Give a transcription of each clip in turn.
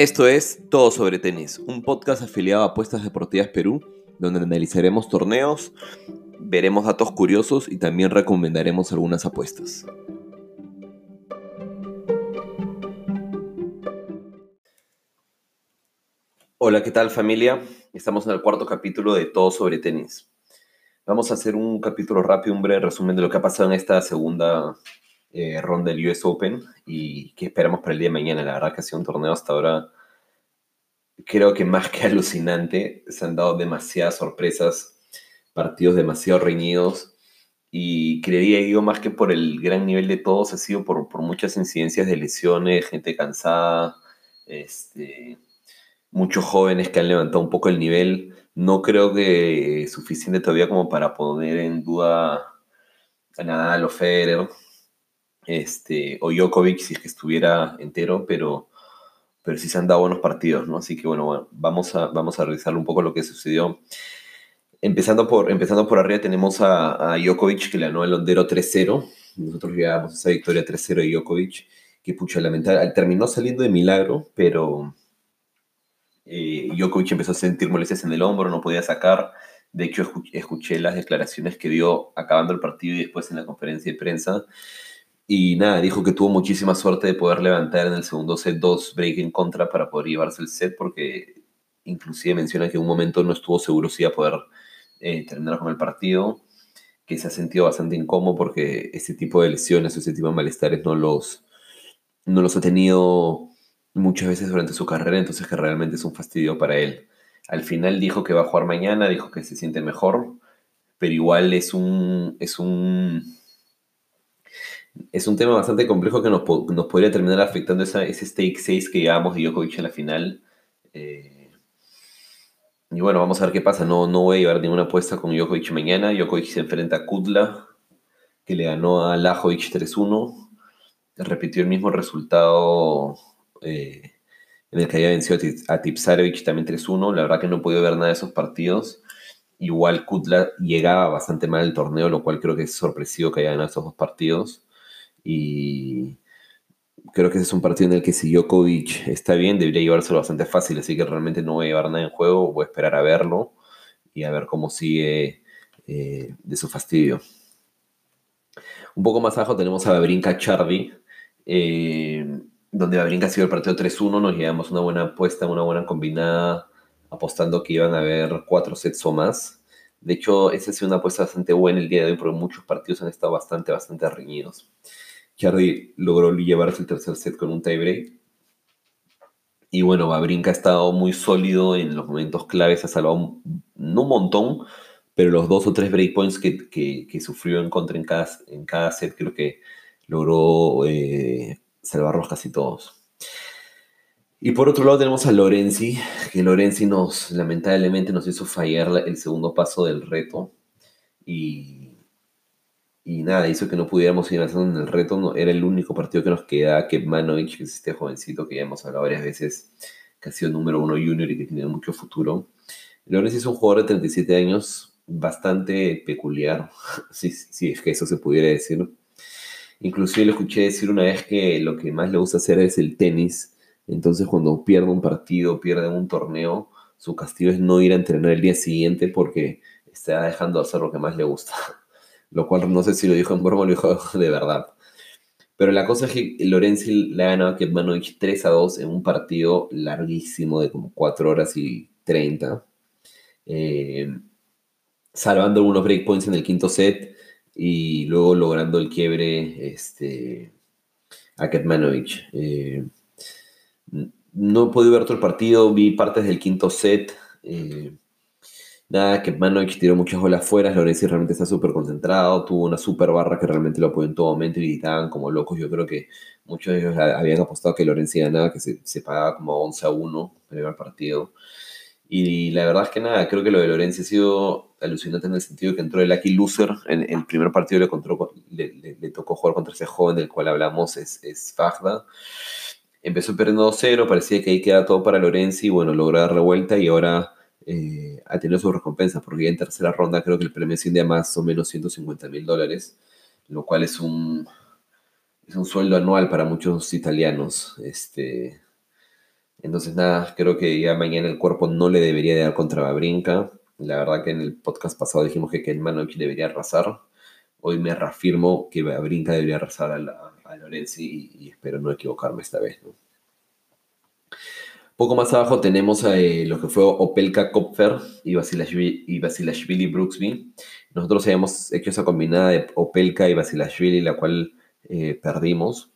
Esto es Todo sobre Tenis, un podcast afiliado a Apuestas Deportivas Perú, donde analizaremos torneos, veremos datos curiosos y también recomendaremos algunas apuestas. Hola, ¿qué tal familia? Estamos en el cuarto capítulo de Todo sobre Tenis. Vamos a hacer un capítulo rápido, un breve resumen de lo que ha pasado en esta segunda eh, ronda del US Open y qué esperamos para el día de mañana. La verdad que ha sido un torneo hasta ahora, creo que más que alucinante. Se han dado demasiadas sorpresas, partidos demasiado reñidos y creería yo más que por el gran nivel de todos, ha sido por, por muchas incidencias de lesiones, gente cansada, este, muchos jóvenes que han levantado un poco el nivel. No creo que suficiente todavía como para poner en duda a Nadal o este, o Djokovic si es que estuviera entero, pero, pero sí se han dado buenos partidos, ¿no? Así que bueno, vamos, a, vamos a revisar un poco lo que sucedió. Empezando por, empezando por arriba tenemos a, a Djokovic que le ganó el Hondero 3-0. Nosotros llevamos esa victoria 3-0 de Djokovic, que pucha, lamentable. Terminó saliendo de milagro, pero eh, Djokovic empezó a sentir molestias en el hombro, no podía sacar. De hecho, escuché las declaraciones que dio acabando el partido y después en la conferencia de prensa. Y nada, dijo que tuvo muchísima suerte de poder levantar en el segundo set dos break en contra para poder llevarse el set, porque inclusive menciona que en un momento no estuvo seguro si iba a poder eh, terminar con el partido, que se ha sentido bastante incómodo porque ese tipo de lesiones o ese tipo de malestares no los, no los ha tenido muchas veces durante su carrera, entonces que realmente es un fastidio para él. Al final dijo que va a jugar mañana, dijo que se siente mejor, pero igual es un, es un es un tema bastante complejo que nos, nos podría terminar afectando esa, ese stake 6 que llevamos de Djokovic en la final. Eh, y bueno, vamos a ver qué pasa. No, no voy a llevar ninguna apuesta con Djokovic mañana. Djokovic se enfrenta a Kudla, que le ganó a Lajovic 3-1. Repitió el mismo resultado eh, en el que había vencido a Tipsarevic también 3-1. La verdad que no he ver nada de esos partidos. Igual Kudla llegaba bastante mal al torneo, lo cual creo que es sorpresivo que haya ganado esos dos partidos. Y creo que ese es un partido en el que si Djokovic está bien, debería llevárselo bastante fácil, así que realmente no voy a llevar nada en juego, voy a esperar a verlo y a ver cómo sigue eh, de su fastidio. Un poco más abajo tenemos a Babrinka Chardy, eh, donde Babrinka ha sido el partido 3-1, nos llevamos una buena apuesta, una buena combinada, apostando que iban a haber cuatro sets o más. De hecho, esa ha sido una apuesta bastante buena el día de hoy, porque muchos partidos han estado bastante, bastante reñidos. Chardy logró llevarse el tercer set con un tiebreak. Y bueno, Babrinka ha estado muy sólido en los momentos claves, ha salvado no un montón, pero los dos o tres breakpoints que, que, sufrió en contra en cada, en cada set, creo que logró eh, salvarlos casi todos. Y por otro lado tenemos a Lorenzi, que Lorenzi nos, lamentablemente, nos hizo fallar el segundo paso del reto. Y y nada, hizo que no pudiéramos seguir avanzando en el reto. Era el único partido que nos queda. Kepmanovic, que es este jovencito que ya hemos hablado varias veces, que ha sido número uno junior y que tiene mucho futuro. Lorenz es un jugador de 37 años, bastante peculiar, si, si es que eso se pudiera decir. Inclusive le escuché decir una vez que lo que más le gusta hacer es el tenis. Entonces cuando pierde un partido, pierde un torneo, su castigo es no ir a entrenar el día siguiente porque está dejando de hacer lo que más le gusta lo cual no sé si lo dijo en broma o lo dijo de verdad. Pero la cosa es que Lorenzi le ha ganado a Ketmanovic 3 a 2 en un partido larguísimo de como 4 horas y 30. Eh, salvando algunos breakpoints en el quinto set y luego logrando el quiebre este, a Ketmanovic. Eh, no podido ver todo el partido, vi partes del quinto set. Eh, Nada, que Manovich tiró muchas bolas fuera, Lorenzi realmente está súper concentrado, tuvo una súper barra que realmente lo apoyó en todo momento y gritaban como locos. Yo creo que muchos de ellos habían apostado que Lorenzi ganaba, que se, pagaba como 11 a 1 en el partido. Y la verdad es que nada, creo que lo de Lorenzi ha sido alucinante en el sentido que entró el Lucky Loser. En, el primer partido le, encontró, le, tocó jugar contra ese joven del cual hablamos, es, es Fagda. Empezó perdiendo 2-0, parecía que ahí queda todo para Lorenzi. Bueno, logró dar revuelta y ahora eh, a tener su recompensa, porque ya en tercera ronda creo que el premio asciende a más o menos 150 mil dólares, lo cual es un, es un sueldo anual para muchos italianos. Este, Entonces, nada, creo que ya mañana el cuerpo no le debería dar contra Babrinka. La verdad que en el podcast pasado dijimos que Kenmanovic debería arrasar. Hoy me reafirmo que Babrinka debería arrasar a Lorenzi y, espero no equivocarme esta vez. Poco más abajo tenemos eh, lo que fue Opelka Kopfer y Basilashvili, y Brooksby. Nosotros habíamos hecho esa combinada de Opelka y Basilashvili, la cual eh, perdimos.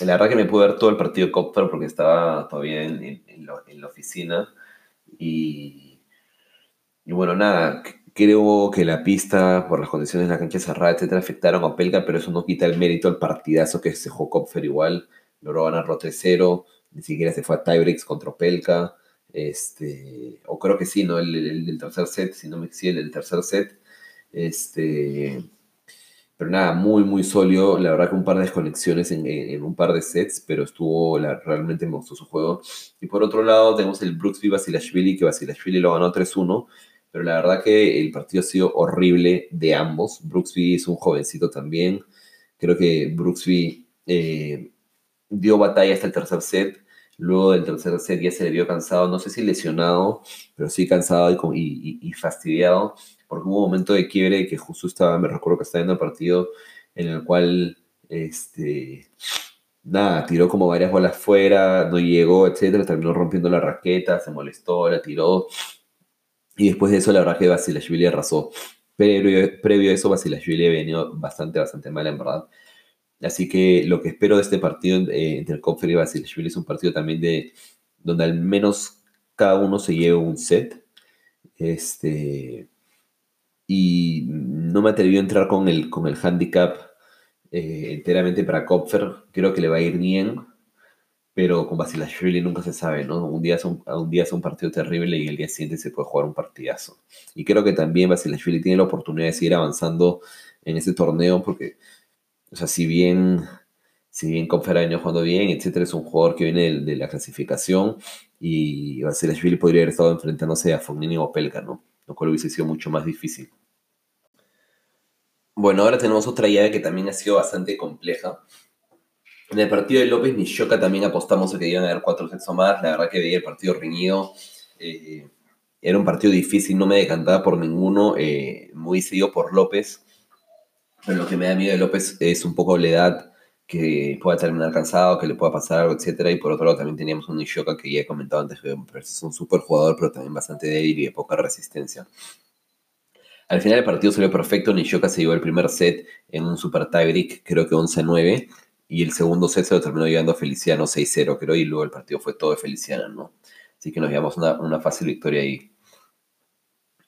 La verdad que me pude ver todo el partido de Kopfer porque estaba todavía en, la oficina. Y, y, bueno, nada, creo que la pista, por las condiciones de la cancha cerrada, etcétera, afectaron a Opelka, pero eso no quita el mérito al partidazo que se jugó Kopfer igual. Logró ganarlo 3-0 ni siquiera se fue a tiebreaks contra Opelka, este, o creo que sí, ¿no? El, del tercer set, si no me equivoco, el tercer set, este, pero nada, muy, muy sólido, la verdad que un par de desconexiones en, un par de sets, pero estuvo, la, realmente me gustó juego, y por otro lado tenemos el Brooksby Basilashvili, que Basilashvili lo ganó 3-1, pero la verdad que el partido ha sido horrible de ambos, Brooksby es un jovencito también, creo que Brooksby... Eh, dio batalla hasta el tercer set. Luego del tercer set ya se le vio cansado, no sé si lesionado, pero sí cansado y, fastidiado, porque hubo un momento de quiebre que justo estaba, me recuerdo que estaba en el partido en el cual, este, nada, tiró como varias bolas fuera, no llegó, etcétera, terminó rompiendo la raqueta, se molestó, la tiró, y después de eso la verdad que Basilashvili arrasó. Previo, previo a eso, Basilashvili ha venido bastante, bastante mal, en verdad. Así que lo que espero de este partido eh, entre Kopfer y Basilashvili es un partido también de donde al menos cada uno se lleve un set. Este, y no me atreví a entrar con el, con el handicap eh, enteramente para Kopfer. Creo que le va a ir bien, pero con Basilashvili nunca se sabe, ¿no? Un día, es un, un día es un partido terrible y el día siguiente se puede jugar un partidazo. Y creo que también Basilashvili tiene la oportunidad de seguir avanzando en ese torneo porque o sea, si bien, si bien jugando bien, etcétera, es un jugador que viene de, la clasificación y Vasilashvili podría haber estado enfrentándose a Fognini o Pelka, ¿no? Lo cual hubiese sido mucho más difícil. Bueno, ahora tenemos otra llave que también ha sido bastante compleja. En el partido de López Nishoka también apostamos a que iban a haber cuatro sets o más. La verdad que veía el partido reñido. Eh, era un partido difícil, no me decantaba por ninguno. Eh, muy seguido por López. Pero lo que me da miedo de López es un poco la edad que pueda terminar cansado, que le pueda pasar algo, etcétera. Y por otro lado también teníamos un Nishoka que ya he comentado antes, que es un súper jugador, pero también bastante débil y de poca resistencia. Al final el partido salió perfecto, Nishoka se llevó el primer set en un super tiebreak, creo que 11-9, y el segundo set se lo terminó llevando a Feliciano 6-0, creo, y luego el partido fue todo de Feliciano, ¿no? Así que nos llevamos una, una fácil victoria ahí.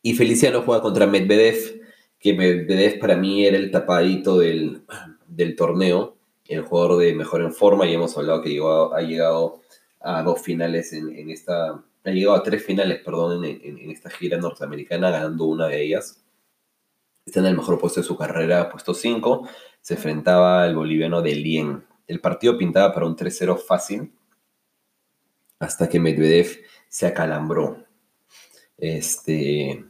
Y Feliciano juega contra Medvedev, que Medvedev para mí era el tapadito del, torneo, el jugador de mejor en forma, y hemos hablado que ha llegado a dos finales en, esta, ha llegado a tres finales, perdón, en, esta gira norteamericana, ganando una de ellas. Está en el mejor puesto de su carrera, puesto 5, se enfrentaba al boliviano de Lien. El partido pintaba para un 3-0 fácil, hasta que Medvedev se acalambró. Este,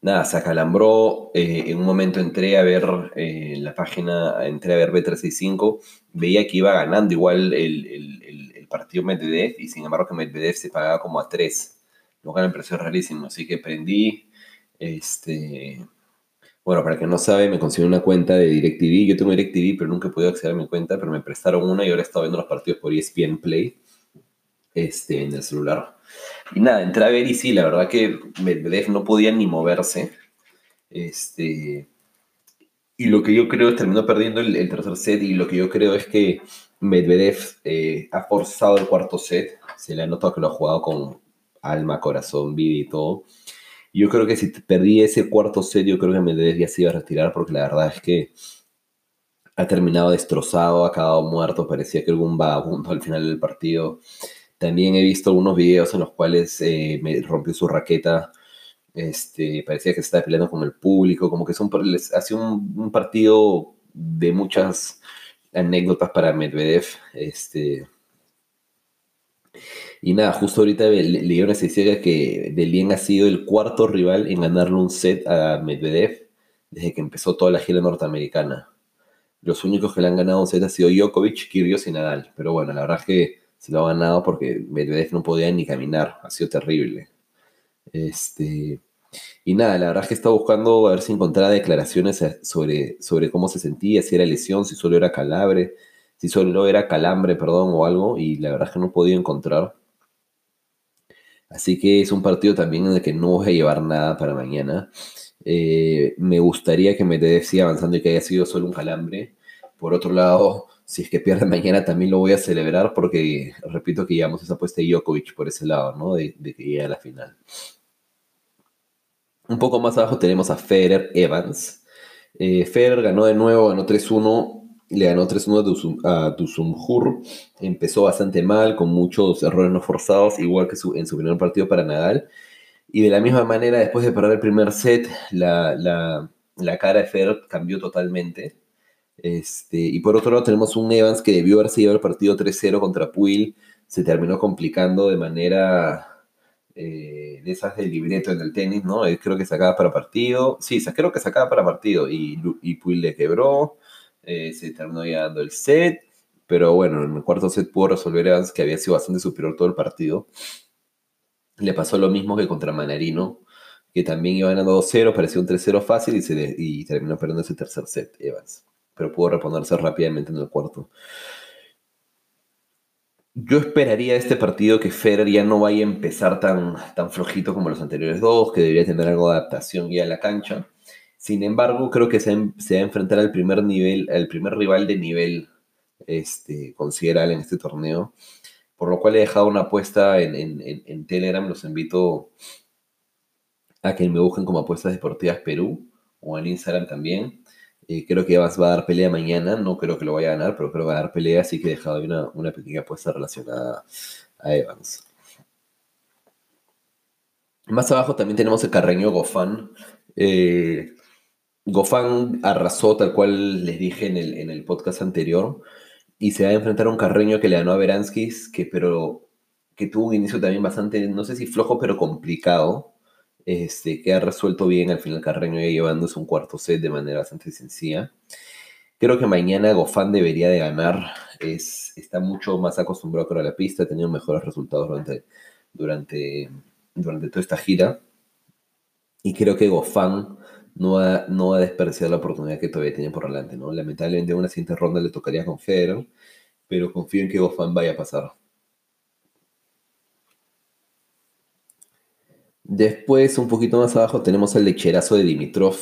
nada, se acalambró. Eh, en un momento entré a ver eh, la página, entré a ver B365, veía que iba ganando igual el, el, partido Medvedev y sin embargo que Medvedev se pagaba como a 3. Lo cual me pareció rarísimo, así que prendí. Este, bueno, para el que no sabe, me conseguí una cuenta de DirecTV. Yo tengo DirecTV, pero nunca he podido acceder a mi cuenta, pero me prestaron una y ahora he estado viendo los partidos por ESPN Play este, en el celular. Y nada, entré a ver y sí, la verdad que Medvedev no podía ni moverse. Este, y lo que yo creo es terminó perdiendo el, tercer set y lo que yo creo es que Medvedev eh, ha forzado el cuarto set. Se le ha notado que lo ha jugado con alma, corazón, vida y todo. Yo creo que si perdí ese cuarto set, yo creo que Medvedev ya se iba a retirar porque la verdad es que ha terminado destrozado, ha acabado muerto, parecía que algún vagabundo al final del partido. También he visto algunos videos en los cuales eh, me rompió su raqueta. Este, parecía que se estaba peleando con el público, como que es un, ha un, partido de muchas anécdotas para Medvedev. Este, y nada, justo ahorita leí una estadística que Delien ha sido el cuarto rival en ganarle un set a Medvedev desde que empezó toda la gira norteamericana. Los únicos que le han ganado un set han sido Djokovic, Kyrgios y Nadal. Pero bueno, la verdad es que se lo ha ganado porque Medvedev no podía ni caminar, ha sido terrible. Este, y nada, la verdad es que estaba buscando a ver si encontraba declaraciones sobre, sobre cómo se sentía, si era lesión, si solo era calabre, si solo era calambre, perdón, o algo, y la verdad es que no podido encontrar. Así que es un partido también en el que no voy a llevar nada para mañana. Eh, me gustaría que Medvedev siga avanzando y que haya sido solo un calambre. Por otro lado, si es que pierde mañana también lo voy a celebrar porque repito que llevamos esa apuesta de Djokovic por ese lado, ¿no? De, que llegue a la final. Un poco más abajo tenemos a Federer Evans. Eh, Federer ganó de nuevo, ganó 3-1, le ganó 3-1 a Dusumhur. Empezó bastante mal, con muchos errores no forzados, igual que en su primer partido para Nadal. Y de la misma manera, después de perder el primer set, la, la cara de Federer cambió totalmente este, y por otro lado tenemos un Evans que debió haberse llevado el partido 3-0 contra Puil, se terminó complicando de manera eh, de esas del libreto en el tenis, ¿no? creo que sacaba para partido, sí, creo que sacaba para partido y, y Puil le quebró, eh, se terminó ya dando el set, pero bueno, en el cuarto set pudo resolver Evans que había sido bastante superior todo el partido. Le pasó lo mismo que contra Manarino, que también iba ganando 2-0, parecía un 3-0 fácil y terminó perdiendo ese tercer set, Evans pero pudo reponerse rápidamente en el cuarto. Yo esperaría este partido que Federer ya no vaya a empezar tan, tan flojito como los anteriores dos, que debería tener algo de adaptación ya a la cancha. Sin embargo, creo que se, va a enfrentar al primer nivel, al primer rival de nivel este, considerable en este torneo. Por lo cual he dejado una apuesta en, en Telegram. Los invito a que me busquen como apuestas deportivas Perú o en Instagram también. Eh, creo que Evans va a dar pelea mañana, no creo que lo vaya a ganar, pero creo que va a dar pelea, así que he dejado una, una pequeña apuesta relacionada a Evans. Más abajo también tenemos el carreño Gofán. Eh, Gofán arrasó tal cual les dije en el, en el podcast anterior y se va a enfrentar a un carreño que le ganó a Beranskis, que, pero, que tuvo un inicio también bastante, no sé si flojo, pero complicado este, que ha resuelto bien al final Carreño ya llevándose un cuarto set de manera bastante sencilla. Creo que mañana Gofán debería de ganar, es, está mucho más acostumbrado a la pista, ha tenido mejores resultados durante, durante, durante toda esta gira. Y creo que Gofán no va, no a desperdiciar la oportunidad que todavía tiene por delante. ¿no? Lamentablemente en una siguiente ronda le tocaría con Federer, pero confío en que Gofán vaya a pasar. Después, un poquito más abajo, tenemos el lecherazo de Dimitrov.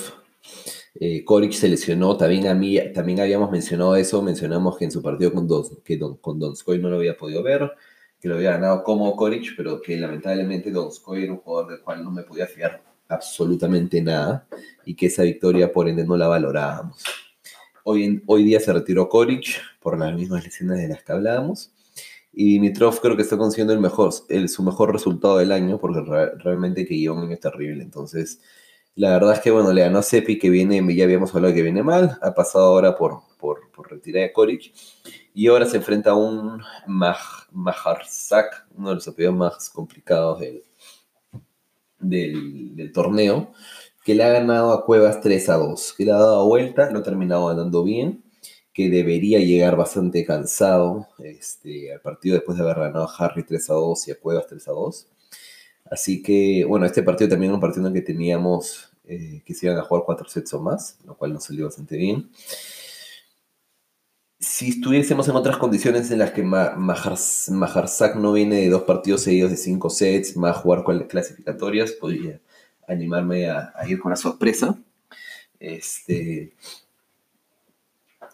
Eh, Koric se lesionó, también, a mí, también habíamos mencionado eso, mencionamos que en su partido con, que con Donskoy no lo había podido ver, que lo había ganado como Koric, pero que lamentablemente Donskoy era un jugador del cual no me podía fiar absolutamente nada y que esa victoria por ende no la valorábamos. Hoy, hoy día se retiró Koric por las mismas lesiones de las que hablábamos y Dimitrov creo que está consiguiendo el mejor, su mejor resultado del año, porque realmente que un año terrible. Entonces, la verdad es que, bueno, le ganó a Sepi, que viene, ya habíamos hablado que viene mal, ha pasado ahora por, por, por retirar a Koric, y ahora se enfrenta a un Maj, Majarzak, uno de los apellidos más complicados del, del, del, torneo, que le ha ganado a Cuevas 3 a 2, que le ha dado vuelta, lo ha terminado ganando bien, que debería llegar bastante cansado este, al partido después de haber ganado a Harry 3 a 2 y a Cuevas 3 a 2. Así que, bueno, este partido también era un partido en el que teníamos eh, que se iban a jugar cuatro sets o más, lo cual nos salió bastante bien. Si estuviésemos en otras condiciones en las que Maharzak no viene de dos partidos seguidos de cinco sets, más jugar con las clasificatorias, podría animarme a, a ir con la sorpresa. Este,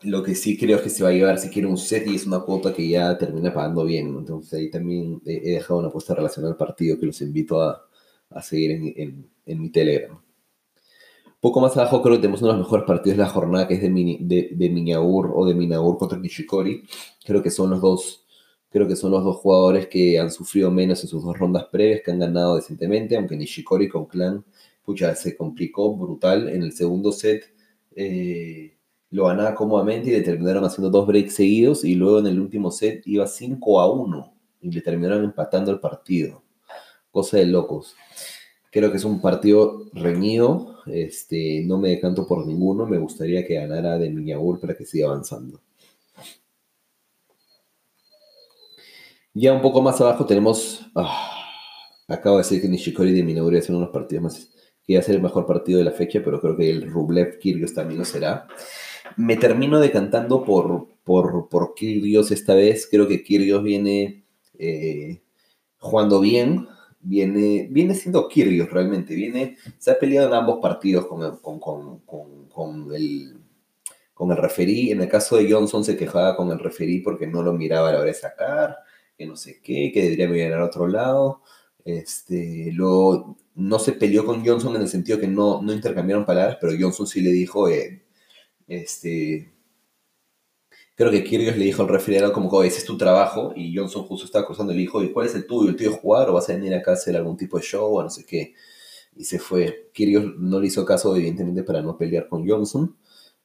lo que sí creo es que se va a llevar si quiere un set y es una cuota que ya termina pagando bien. Entonces ahí también he, dejado una apuesta relacionada al partido que los invito a, a seguir en, en, mi Telegram. Poco más abajo creo que tenemos uno de los mejores partidos de la jornada, que es de, de, de Miñaur o de Minaur contra Nishikori. Creo que son los dos creo que son los dos jugadores que han sufrido menos en sus dos rondas previas, que han ganado decentemente, aunque Nishikori con Clan, pucha, se complicó brutal en el segundo set. Eh, lo ganaba cómodamente y le terminaron haciendo dos breaks seguidos y luego en el último set iba 5 a 1 y le terminaron empatando el partido. Cosa de locos. Creo que es un partido reñido, este, no me decanto por ninguno, me gustaría que ganara de Miñagur para que siga avanzando. Ya un poco más abajo tenemos. ah, acabo de decir que Nishikori de Minoru es uno de los partidos más. Que iba a ser el mejor partido de la fecha, pero creo que el Rublev Kyrgios también lo será. Me termino decantando por, por, por esta vez. Creo que Kyrgios viene eh, jugando bien. Viene, viene siendo Kyrgios realmente. Viene, se ha peleado en ambos partidos con, el- con, con, con, el, con el referí. En el caso de Johnson se quejaba con el referí porque no lo miraba a la hora de sacar, que no sé qué, que debería mirar al otro lado. Este, luego no se peleó con Johnson en el sentido que no, no intercambiaron palabras, pero Johnson sí le dijo, eh, este, creo que Kyrgios le dijo al referee como que ese es tu trabajo y Johnson justo estaba cruzando le dijo, ¿y cuál es el tuyo? ¿El tuyo es jugar o vas a venir acá a hacer algún tipo de show o no sé qué? Y se fue. Kyrgios no le hizo caso, evidentemente, para no pelear con Johnson,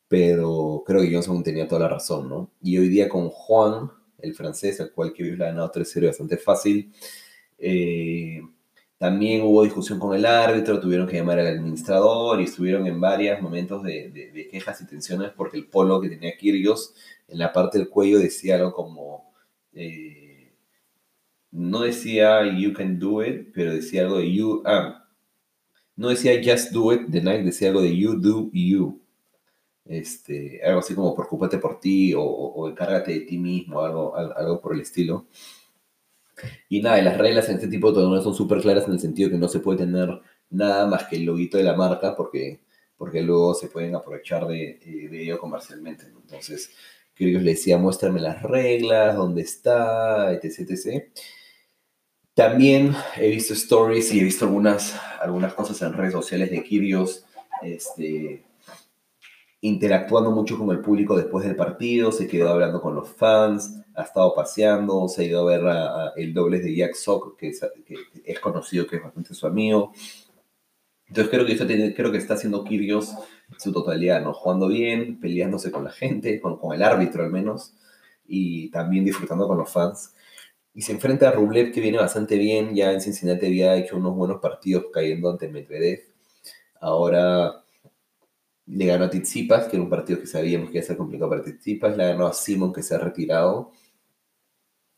pero creo que Johnson tenía toda la razón, ¿no? Y hoy día con Juan, el francés, al cual Kyrgios le ha ganado 3-0 bastante fácil, eh, también hubo discusión con el árbitro, tuvieron que llamar al administrador y estuvieron en varios momentos de, de- quejas y tensiones porque el polo que tenía Kyrgios en la parte del cuello decía algo como, eh, no decía you can do it, pero decía algo de you, ah, no decía just do it de Nike, decía algo de you do you. Este, algo así como preocúpate por ti o, o- encárgate de ti mismo, algo, al- algo por el estilo. Y nada, las reglas en este tipo de torneos son súper claras en el sentido que no se puede tener nada más que el loguito de la marca porque, porque luego se pueden aprovechar de, eh, de ello comercialmente. Entonces, Kyrgios le decía, muéstrame las reglas, dónde está, etc, etc. También he visto stories y he visto algunas, algunas cosas en redes sociales de Kyrgios este, interactuando mucho con el público después del partido, se quedó hablando con los fans, ha estado paseando, se ha ido a ver el dobles de Jack Sock, que es, conocido, que es bastante su amigo. Entonces creo que, esto creo que está haciendo Kyrgios en su totalidad, ¿no? Jugando bien, peleándose con la gente, con, el árbitro al menos, y también disfrutando con los fans. Y se enfrenta a Rublev, que viene bastante bien, ya en Cincinnati había hecho unos buenos partidos cayendo ante Medvedev. Ahora le ganó a Tsitsipas, que era un partido que sabíamos que iba a ser complicado para Tsitsipas, le ganó a Simon, que se ha retirado,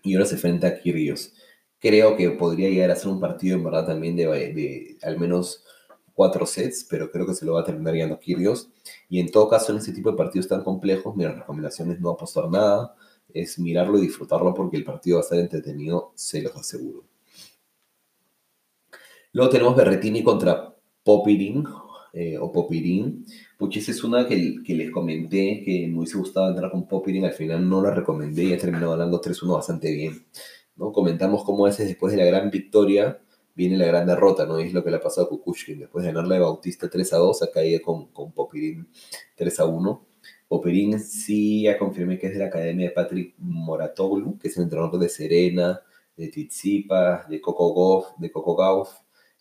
y ahora se enfrenta a Kyrgios. Creo que podría llegar a ser un partido en verdad también de, al menos cuatro sets, pero creo que se lo va a terminar ganando Kyrgios. Y en todo caso, en este tipo de partidos tan complejos, mi recomendación es no apostar nada, es mirarlo y disfrutarlo porque el partido va a estar entretenido, se los aseguro. Luego tenemos Berretini contra Popirin, eh, o Popirin. Pucha, es una que, que les comenté que me hubiese gustado entrar con Popirin, al final no la recomendé y ha terminado ganando 3-1 bastante bien. ¿no? Comentamos cómo a veces después de la gran victoria viene la gran derrota, ¿no? Es lo que le ha pasado a Kukushkin. Después de ganarle a Bautista 3-2, ha caído con, con Popirin 3-1. Popirin sí ya confirmé que es de la academia de Patrick Moratoglu, que es el entrenador de Serena, de Tsitsipas, de Coco Gauff, de Coco Gauff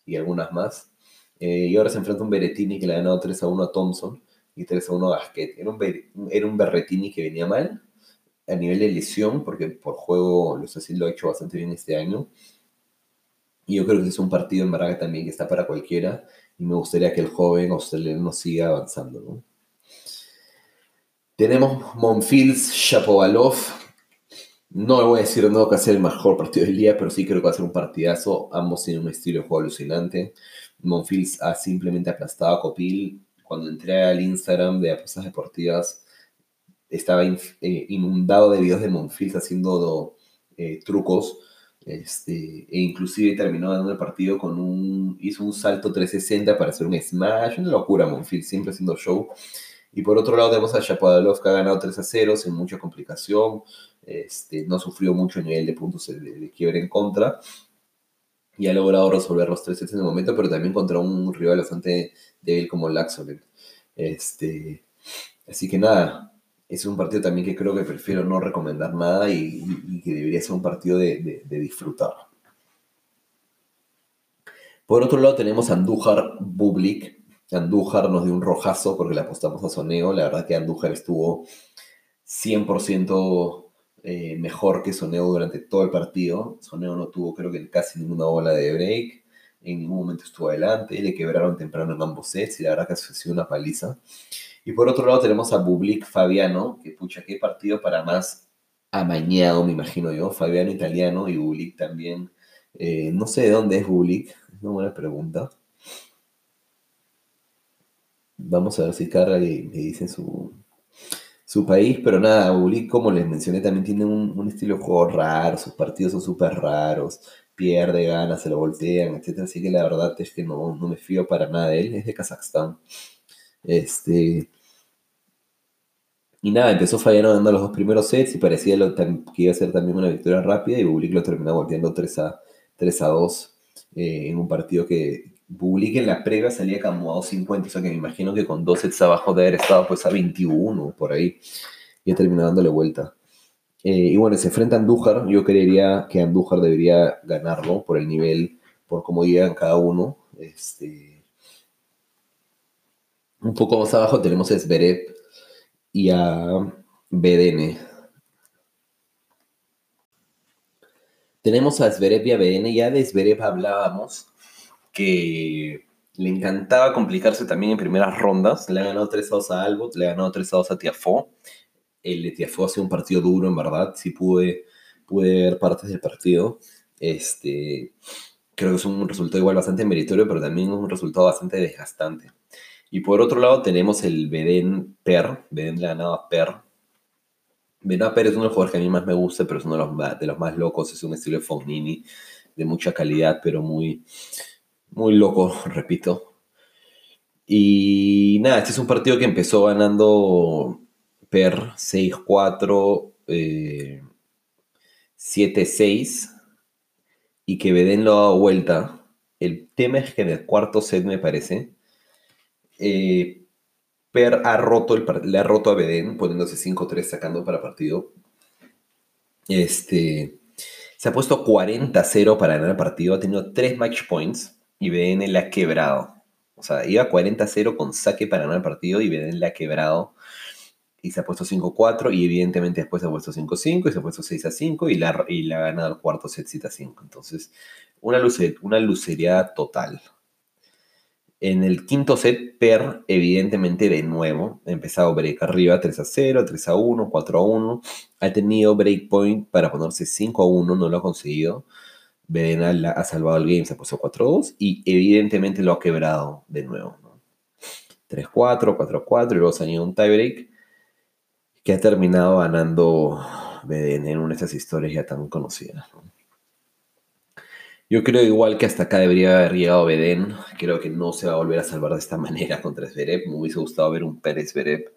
y algunas más. Eh, y ahora se enfrenta a un Berrettini que le ha ganado 3 a 1 a Thompson y 3 a 1 a Gasquet. Era un, Ber- era un Berrettini que venía mal a nivel de lesión, porque por juego lo, sé si lo ha hecho bastante bien este año. Y yo creo que es un partido en que también que está para cualquiera. Y me gustaría que el joven australiano siga avanzando. Tenemos Monfils Shapovalov. No le voy a decir no que va a ser el mejor partido del día, pero sí creo que va a ser un partidazo. Ambos tienen un estilo de juego alucinante. Monfils ha simplemente aplastado a Copil. Cuando entré al Instagram de apuestas deportivas, estaba eh, inundado de videos de Monfils haciendo eh, trucos. Este, e inclusive terminó ganando el partido con un. hizo un salto 360 para hacer un smash. Una locura, Monfils, siempre haciendo show. Y por otro lado tenemos a Shapovalov que ha ganado 3 a 0 sin mucha complicación. Este, no sufrió mucho a nivel de puntos de, de quiebre en contra. Y ha logrado resolver los tres sets en el momento, pero también contra un rival bastante débil como Laxonen. Este, así que nada, es un partido también que creo que prefiero no recomendar nada y, que debería ser un partido de, disfrutar. Por otro lado tenemos Andújar Bublik. Andújar nos dio un rojazo porque le apostamos a Soneo. La verdad que Andújar estuvo 100% eh, mejor que Soneo durante todo el partido. Soneo no tuvo creo que casi ninguna bola de break. En ningún momento estuvo adelante. Le quebraron temprano en ambos sets y la verdad que ha sido una paliza. Y por otro lado tenemos a Bublik Fabiano, que pucha, qué partido para más amañado, me imagino yo. Fabiano italiano y Bulik también. Eh, no sé de dónde es Bulik, es una buena pregunta. Vamos a ver si Carla le, dice su, su país, pero nada, Bulik, como les mencioné, también tiene un, estilo de juego raro, sus partidos son súper raros, pierde, gana, se lo voltean, etc. Así que la verdad es que no, no me fío para nada de él, es de Kazajstán. Este, y nada, empezó fallando dando los dos primeros sets y parecía que iba a ser también una victoria rápida y Bublik lo terminó volteando 3 a, 3 a 2 eh, en un partido que Bublik en la previa salía como a 2.50, o sea que me imagino que con dos sets abajo de haber estado pues a 21 por ahí y ha terminado dándole vuelta. Eh, y bueno, se enfrenta a Andújar, yo creería que Andújar debería ganarlo por el nivel, por cómo llegan cada uno. Este, un poco más abajo tenemos a Zverev, y a BDN. Tenemos a Zverev y a BDN. Ya de Zverev hablábamos que le encantaba complicarse también en primeras rondas. Le ha ganado 3 a 2 a Albot, le ha ganado 3 a 2 a Tiafo. El de Tiafo ha sido un partido duro, en verdad. Sí pude, pude ver partes del partido. Este, creo que es un resultado igual bastante meritorio, pero también un resultado bastante desgastante. Y por otro lado tenemos el Beden Per, Beden le ha ganado a Per. Beden Per es uno de los jugadores que a mí más me gusta, pero es uno de los, de los más locos, es un estilo de Fognini, de mucha calidad, pero muy, muy loco, repito. Y nada, este es un partido que empezó ganando Per 6-4, 7-6, eh, y que Beden lo ha dado vuelta. El tema es que en el cuarto set, me parece, eh, per ha roto el, le ha roto a Beden, poniéndose 5-3, sacando para partido. Este, se ha puesto 40-0 para ganar el partido, ha tenido 3 match points y Beden le ha quebrado. O sea, iba 40-0 con saque para ganar el partido y Beden le ha quebrado. Y se ha puesto 5-4 y evidentemente después se ha puesto 5-5 y se ha puesto 6-5 y, la, y le ha ganado el cuarto set 7-5. Entonces, una, lucer, una lucería total. En el quinto set, Per, evidentemente, de nuevo, ha empezado break arriba 3 a 0, 3 a 1, 4 a 1. Ha tenido break point para ponerse 5 a 1, no lo ha conseguido. Bedenal ha salvado el game, se puesto 4 a 2 y evidentemente lo ha quebrado de nuevo. 3 a 4, 4 a 4 y luego se ha ido un tiebreak que ha terminado ganando Beden en una de estas historias ya tan conocidas. Yo creo igual que hasta acá debería haber llegado Bedén. Creo que no se va a volver a salvar de esta manera contra Zverev. Me hubiese gustado ver un Pérez Zverev.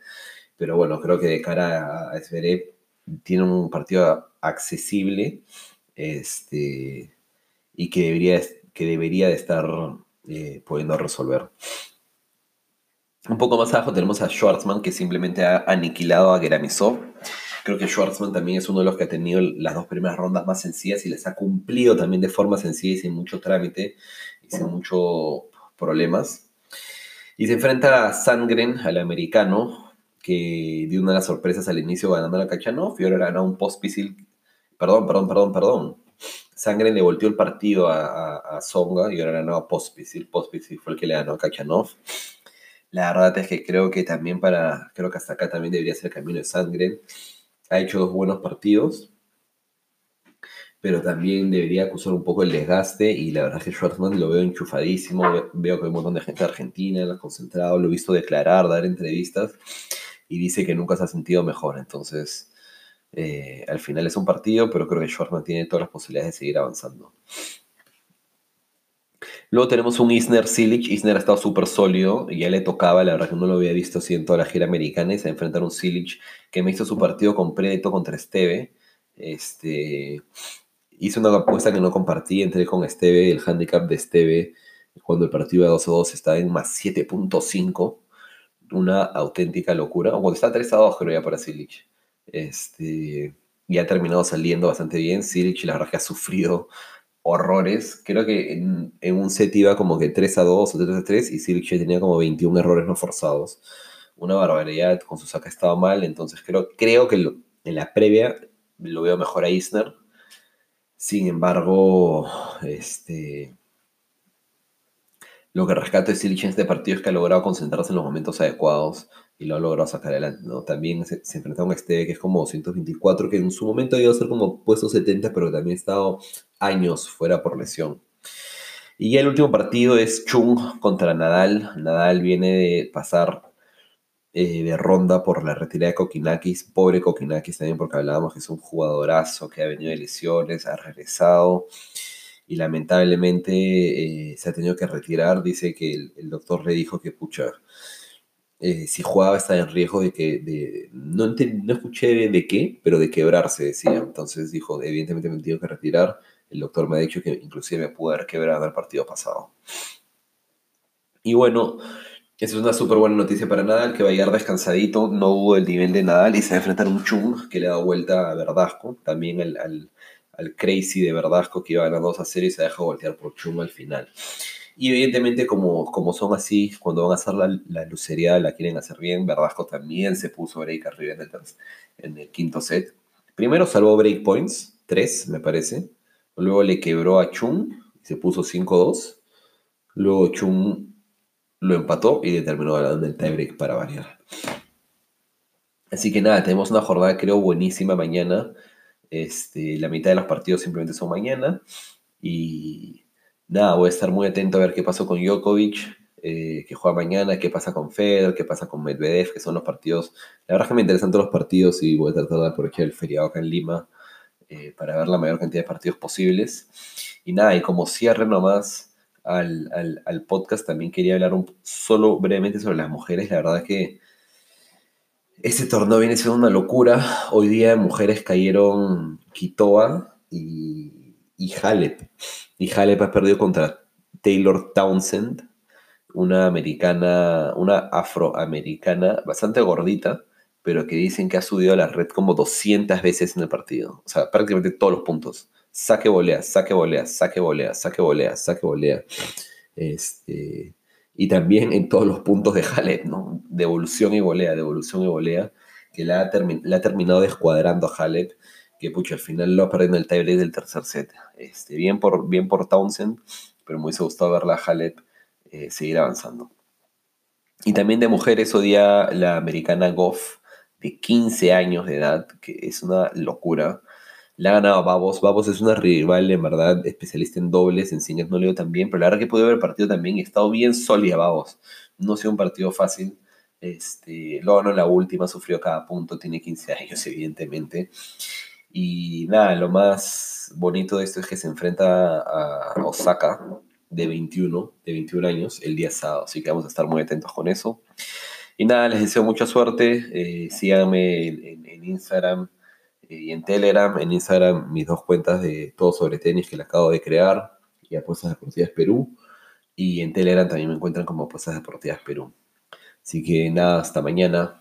Pero bueno, creo que de cara a Zverev tiene un partido accesible este, y que debería, que debería de estar eh, pudiendo resolver. Un poco más abajo tenemos a Schwartzman que simplemente ha aniquilado a Geramisov. Creo que Schwartzman también es uno de los que ha tenido las dos primeras rondas más sencillas y les ha cumplido también de forma sencilla y sin mucho trámite y sin muchos problemas. Y se enfrenta a Sangren, al americano, que dio una de las sorpresas al inicio ganando la Kachanov y ahora ganó un post-pisil. Perdón, perdón, perdón, perdón. Sangren le volteó el partido a, a, Songa y ahora ganó a Pospisil. Pospisil fue el que le ganó a Kachanov. La verdad es que creo que también para, creo que hasta acá también debería ser el camino de Sangren ha hecho dos buenos partidos, pero también debería acusar un poco el desgaste y la verdad es que Schwartzman lo veo enchufadísimo, veo que hay un montón de gente argentina, concentrado, lo he visto declarar, dar entrevistas y dice que nunca se ha sentido mejor, entonces eh, al final es un partido, pero creo que Schwartzman tiene todas las posibilidades de seguir avanzando. Luego tenemos un Isner Silic. Isner ha estado súper sólido. Y ya le tocaba, la verdad que no lo había visto así en toda la gira americana. Y se enfrentar a un Silic que me hizo su partido completo contra Esteve. Este, hice una apuesta que no compartí. Entré con Esteve. El handicap de Esteve cuando el partido de 2 a 2 está en más 7.5. Una auténtica locura. O cuando está 3 a 2, creo ya para Silic. Este, y ha terminado saliendo bastante bien. Silic, la verdad que ha sufrido horrores. Creo que en, un set iba como que 3 a 2 o 3 a 3 y Silic tenía como 21 errores no forzados. Una barbaridad, con su saca estaba mal, entonces creo, creo que en la previa lo veo mejor a Isner. Sin embargo, este, lo que rescato de Silich en este partido es que ha logrado concentrarse en los momentos adecuados y lo ha logrado sacar adelante. También se, se enfrenta a un este que es como 224, que en su momento ha ido a ser como puesto 70, pero también ha estado años fuera por lesión. Y ya el último partido es Chung contra Nadal. Nadal viene de pasar eh, de ronda por la retirada de Kokinakis. Pobre Kokinakis también, porque hablábamos que es un jugadorazo que ha venido de lesiones, ha regresado y lamentablemente eh, se ha tenido que retirar. Dice que el, doctor le dijo que, pucha, eh, si jugaba estaba en riesgo de que, de, no, no escuché de qué, pero de quebrarse, decía. Entonces dijo, evidentemente me he tenido que retirar el doctor me ha dicho que inclusive me pudo haber quebrado el partido pasado. Y bueno, esa es una súper buena noticia para Nadal, que va a llegar descansadito. No hubo el nivel de Nadal y se va a enfrentar un Chung que le da vuelta a Verdasco. También al, al, Crazy de Verdasco que iba ganando 2 a 0 y se deja voltear por Chung al final. Y evidentemente, como, como son así, cuando van a hacer la, lucería, la quieren hacer bien. Verdasco también se puso break arriba en el, en el quinto set. Primero salvó break points, 3 me parece. Luego le quebró a Chung y se puso 5-2. Luego Chung lo empató y determinó ganando el tiebreak para variar. Así que nada, tenemos una jornada creo buenísima mañana. Este, la mitad de los partidos simplemente son mañana. Y nada, voy a estar muy atento a ver qué pasó con Djokovic, eh, que juega mañana, qué pasa con Federer, qué pasa con Medvedev, que son los partidos. La verdad es que me interesan todos los partidos y voy a tratar de aprovechar el feriado acá en Lima eh, para ver la mayor cantidad de partidos posibles. Y nada, y como cierre nomás al, al, podcast, también quería hablar un, solo brevemente sobre las mujeres. La verdad es que ese torneo viene siendo una locura. Hoy día mujeres cayeron Kitoa y, y Halep. Y Halep ha perdido contra Taylor Townsend, una americana, una afroamericana bastante gordita, pero que dicen que ha subido a la red como 200 veces en el partido. O sea, prácticamente todos los puntos. Saque volea, saque volea, saque volea, saque volea, saque volea. Este, y también en todos los puntos de Halep, ¿no? Devolución y volea, devolución y volea, que la ha, terminado descuadrando a Halep, que pucha, al final lo ha perdido en el tiebreak del tercer set. Este, bien, por, bien por Townsend, pero me hubiese gustado verla a Halep eh, seguir avanzando. Y también de mujeres, hoy día la americana Goff, de 15 años de edad, que es una locura. Le ha ganado Babos. Babos es una rival, en verdad, especialista en dobles, en singles no le dio tan bien, pero la verdad que pude ver partido también y ha estado bien sólida Babos. No ha sido un partido fácil. Este, luego no la última, sufrió cada punto, tiene 15 años, evidentemente. Y nada, lo más bonito de esto es que se enfrenta a Osaka de 21, de 21 años, el día sábado. Así que vamos a estar muy atentos con eso. Y nada, les deseo mucha suerte. Eh, síganme en, Instagram y en Telegram. En Instagram mis dos cuentas de todo sobre tenis que le acabo de crear y Apuestas Deportivas Perú. Y en Telegram también me encuentran como Apuestas Deportivas Perú. Así que nada, hasta mañana.